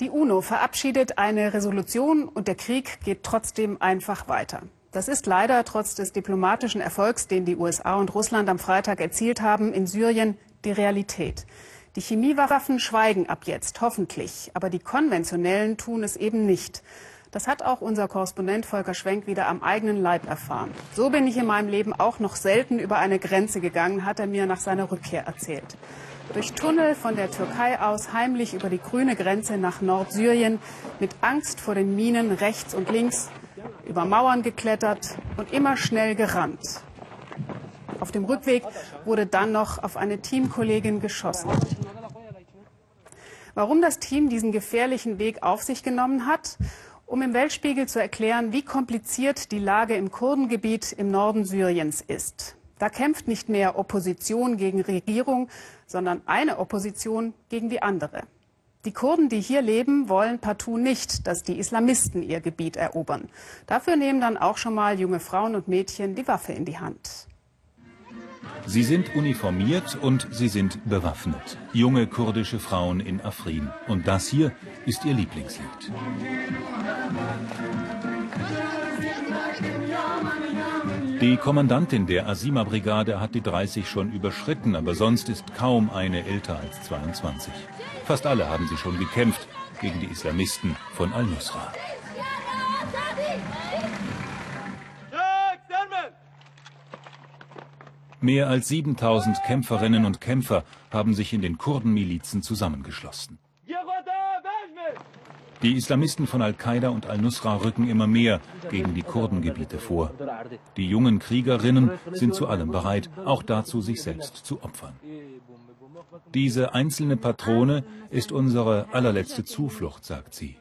Die UNO verabschiedet eine Resolution und der Krieg geht trotzdem einfach weiter. Das ist leider trotz des diplomatischen Erfolgs, den die USA und Russland am Freitag erzielt haben, in Syrien die Realität. Die Chemiewaffen schweigen ab jetzt, hoffentlich, aber die konventionellen tun es eben nicht. Das hat auch unser Korrespondent Volker Schwenk wieder am eigenen Leib erfahren. So bin ich in meinem Leben auch noch selten über eine Grenze gegangen, hat er mir nach seiner Rückkehr erzählt durch Tunnel von der Türkei aus heimlich über die grüne Grenze nach Nordsyrien, mit Angst vor den Minen rechts und links, über Mauern geklettert und immer schnell gerannt. Auf dem Rückweg wurde dann noch auf eine Teamkollegin geschossen. Warum das Team diesen gefährlichen Weg auf sich genommen hat? Um im Weltspiegel zu erklären, wie kompliziert die Lage im Kurdengebiet im Norden Syriens ist. Da kämpft nicht mehr Opposition gegen Regierung, sondern eine Opposition gegen die andere. Die Kurden, die hier leben, wollen partout nicht, dass die Islamisten ihr Gebiet erobern. Dafür nehmen dann auch schon mal junge Frauen und Mädchen die Waffe in die Hand. Sie sind uniformiert und sie sind bewaffnet. Junge kurdische Frauen in Afrin. Und das hier ist ihr Lieblingslied. Die Kommandantin der Asima-Brigade hat die 30 schon überschritten, aber sonst ist kaum eine älter als 22. Fast alle haben sie schon gekämpft gegen die Islamisten von al-Nusra. Mehr als 7000 Kämpferinnen und Kämpfer haben sich in den Kurdenmilizen zusammengeschlossen. Die Islamisten von Al-Qaida und Al-Nusra rücken immer mehr gegen die Kurdengebiete vor. Die jungen Kriegerinnen sind zu allem bereit, auch dazu, sich selbst zu opfern. Diese einzelne Patrone ist unsere allerletzte Zuflucht, sagt sie.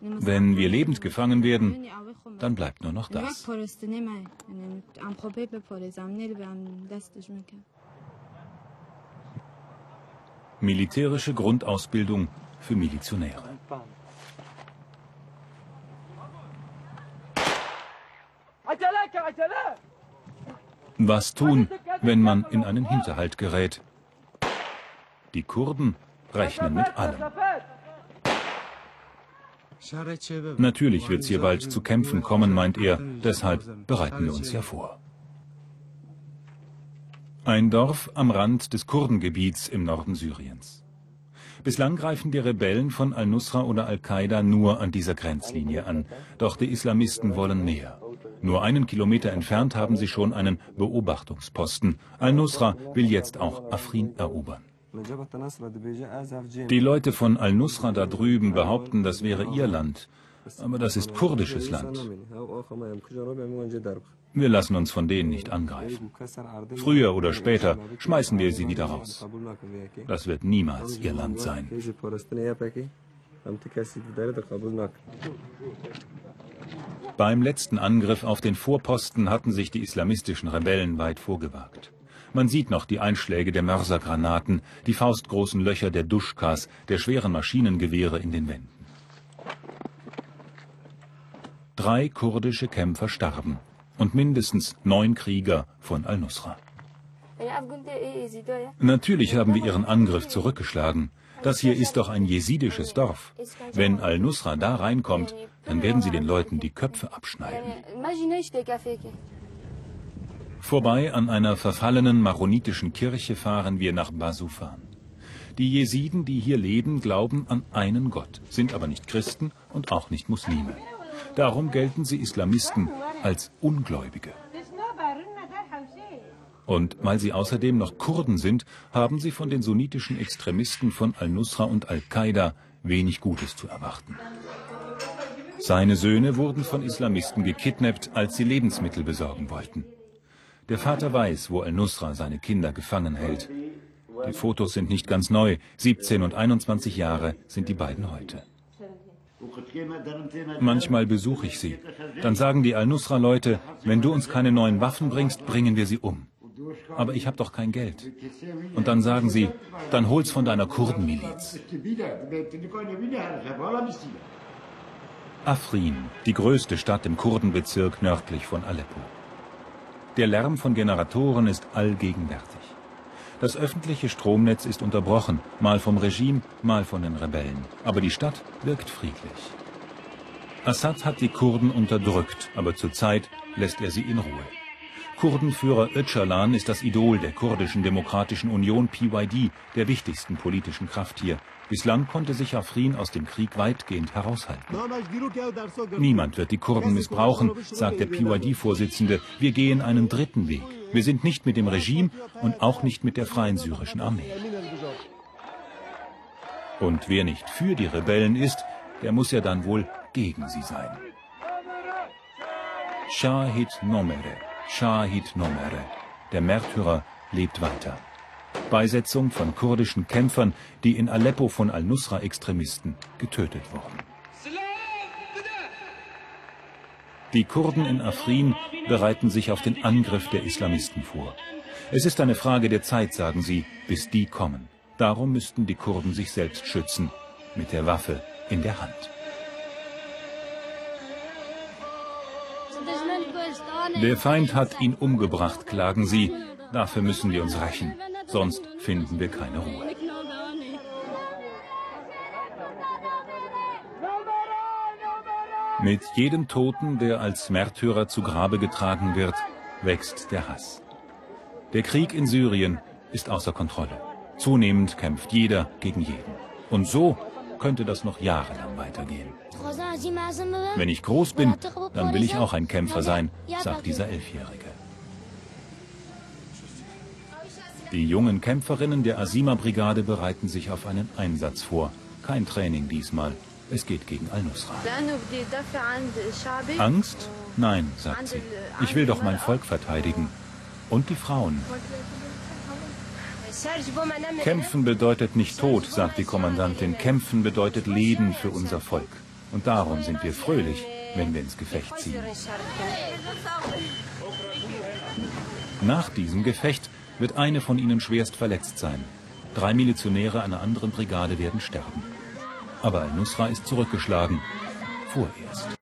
Wenn wir lebend gefangen werden, dann bleibt nur noch das. Militärische Grundausbildung für Milizionäre. Was tun, wenn man in einen Hinterhalt gerät? Die Kurden rechnen mit allem. Natürlich wird es hier bald zu Kämpfen kommen, meint er. Deshalb bereiten wir uns ja vor. Ein Dorf am Rand des Kurdengebiets im Norden Syriens. Bislang greifen die Rebellen von al-Nusra oder Al-Qaida nur an dieser Grenzlinie an. Doch die Islamisten wollen näher. Nur einen Kilometer entfernt haben sie schon einen Beobachtungsposten. Al-Nusra will jetzt auch Afrin erobern. Die Leute von Al-Nusra da drüben behaupten, das wäre ihr Land. Aber das ist kurdisches Land. Wir lassen uns von denen nicht angreifen. Früher oder später schmeißen wir sie wieder raus. Das wird niemals ihr Land sein. Beim letzten Angriff auf den Vorposten hatten sich die islamistischen Rebellen weit vorgewagt. Man sieht noch die Einschläge der Mörsergranaten, die faustgroßen Löcher der Duschkas, der schweren Maschinengewehre in den Wänden. Drei kurdische Kämpfer starben und mindestens neun Krieger von al-Nusra. Natürlich haben wir ihren Angriff zurückgeschlagen. Das hier ist doch ein jesidisches Dorf. Wenn al-Nusra da reinkommt, dann werden sie den Leuten die Köpfe abschneiden. Vorbei an einer verfallenen maronitischen Kirche fahren wir nach Basufan. Die Jesiden, die hier leben, glauben an einen Gott, sind aber nicht Christen und auch nicht Muslime. Darum gelten sie Islamisten als Ungläubige. Und weil sie außerdem noch Kurden sind, haben sie von den sunnitischen Extremisten von al-Nusra und al-Qaida wenig Gutes zu erwarten. Seine Söhne wurden von Islamisten gekidnappt, als sie Lebensmittel besorgen wollten. Der Vater weiß, wo al-Nusra seine Kinder gefangen hält. Die Fotos sind nicht ganz neu. 17 und 21 Jahre sind die beiden heute. Manchmal besuche ich sie. Dann sagen die Al-Nusra-Leute, wenn du uns keine neuen Waffen bringst, bringen wir sie um. Aber ich habe doch kein Geld. Und dann sagen sie, dann hol's von deiner Kurdenmiliz. Afrin, die größte Stadt im Kurdenbezirk nördlich von Aleppo. Der Lärm von Generatoren ist allgegenwärtig. Das öffentliche Stromnetz ist unterbrochen, mal vom Regime, mal von den Rebellen. Aber die Stadt wirkt friedlich. Assad hat die Kurden unterdrückt, aber zurzeit lässt er sie in Ruhe. Kurdenführer Öcalan ist das Idol der kurdischen Demokratischen Union PYD, der wichtigsten politischen Kraft hier. Bislang konnte sich Afrin aus dem Krieg weitgehend heraushalten. Niemand wird die Kurden missbrauchen, sagt der PYD-Vorsitzende. Wir gehen einen dritten Weg. Wir sind nicht mit dem Regime und auch nicht mit der Freien Syrischen Armee. Und wer nicht für die Rebellen ist, der muss ja dann wohl gegen sie sein. Shahid Nomere, Shahid Nomere. Der Märtyrer lebt weiter. Beisetzung von kurdischen Kämpfern, die in Aleppo von al-Nusra-Extremisten getötet wurden. Die Kurden in Afrin bereiten sich auf den Angriff der Islamisten vor. Es ist eine Frage der Zeit, sagen sie, bis die kommen. Darum müssten die Kurden sich selbst schützen, mit der Waffe in der Hand. Der Feind hat ihn umgebracht, klagen sie. Dafür müssen wir uns rächen sonst finden wir keine Ruhe. Mit jedem Toten, der als Märtyrer zu Grabe getragen wird, wächst der Hass. Der Krieg in Syrien ist außer Kontrolle. Zunehmend kämpft jeder gegen jeden. Und so könnte das noch jahrelang weitergehen. Wenn ich groß bin, dann will ich auch ein Kämpfer sein, sagt dieser Elfjährige. Die jungen Kämpferinnen der Asima-Brigade bereiten sich auf einen Einsatz vor. Kein Training diesmal. Es geht gegen Al-Nusra. Angst? Nein, sagt sie. Ich will doch mein Volk verteidigen. Und die Frauen. Kämpfen bedeutet nicht Tod, sagt die Kommandantin. Kämpfen bedeutet Leben für unser Volk. Und darum sind wir fröhlich, wenn wir ins Gefecht ziehen. Nach diesem Gefecht wird eine von ihnen schwerst verletzt sein. Drei Milizionäre einer anderen Brigade werden sterben. Aber Al-Nusra ist zurückgeschlagen. Vorerst.